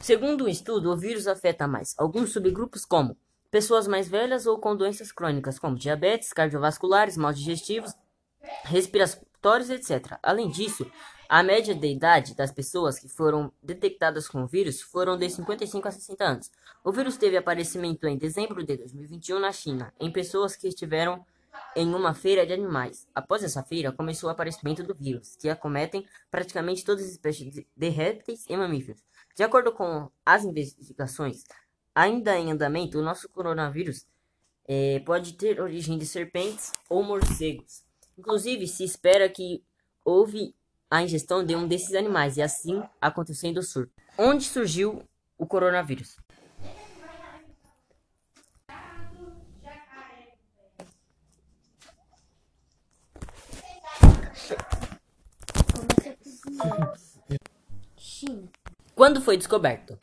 Segundo um estudo, o vírus afeta mais alguns subgrupos como pessoas mais velhas ou com doenças crônicas como diabetes, cardiovasculares, mal digestivos, respiratórios, etc. Além disso, a média de idade das pessoas que foram detectadas com o vírus foram de 55 a 60 anos. O vírus teve aparecimento em dezembro de 2021 na China, em pessoas que estiveram em uma feira de animais. Após essa feira, começou o aparecimento do vírus, que acometem praticamente todas as espécies de répteis e mamíferos. De acordo com as investigações ainda em andamento, o nosso coronavírus é, pode ter origem de serpentes ou morcegos. Inclusive, se espera que houve a ingestão de um desses animais e assim acontecendo o surto. Onde surgiu o coronavírus? China. Quando foi descoberto?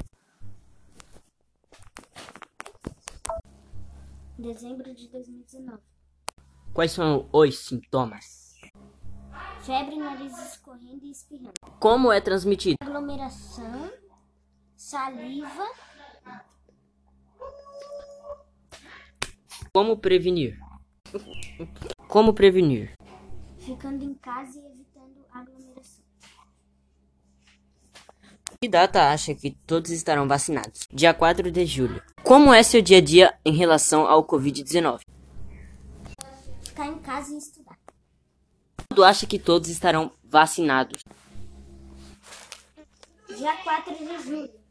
Dezembro de 2019. Quais são os sintomas? Febre, nariz escorrendo e espirrando. Como é transmitido? Aglomeração, saliva, Como prevenir? Como prevenir? ficando em casa e evitando aglomeração. Que data acha que todos estarão vacinados? Dia 4 de julho. Como é seu dia a dia em relação ao Covid-19? Ficar em casa e estudar. Quando acha que todos estarão vacinados? Dia 4 de julho.